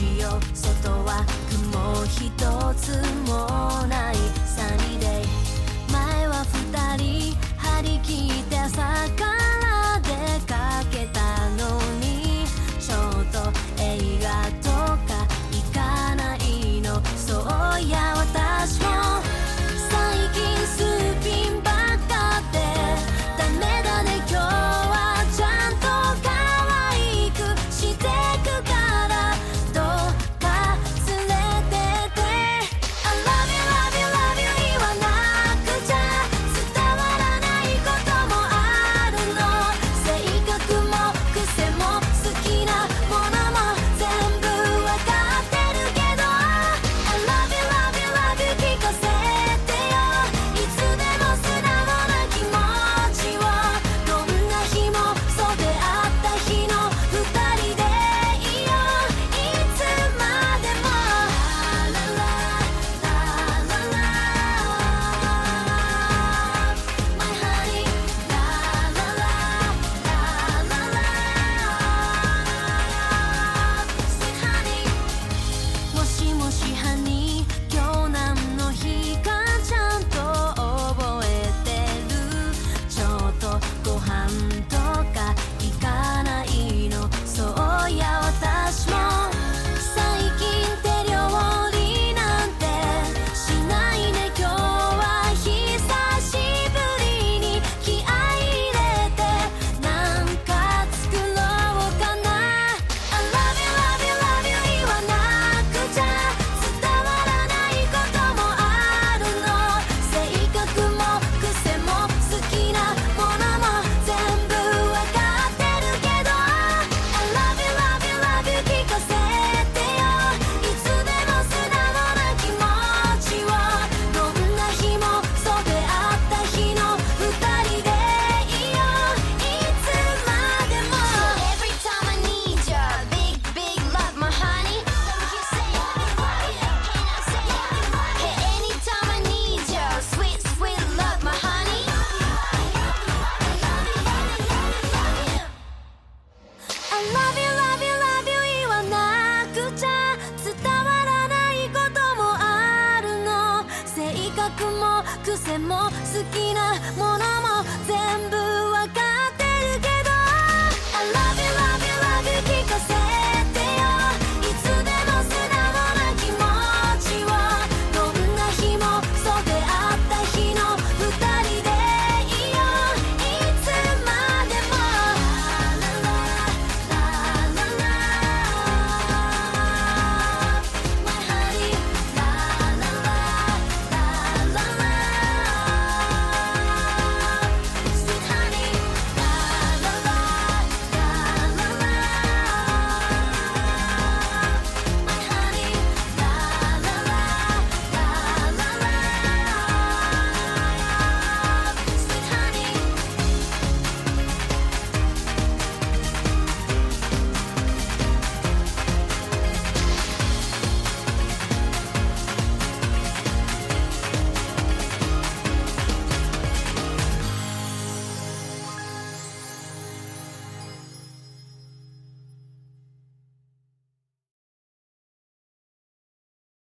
しよう外は雲一つもも好きなもの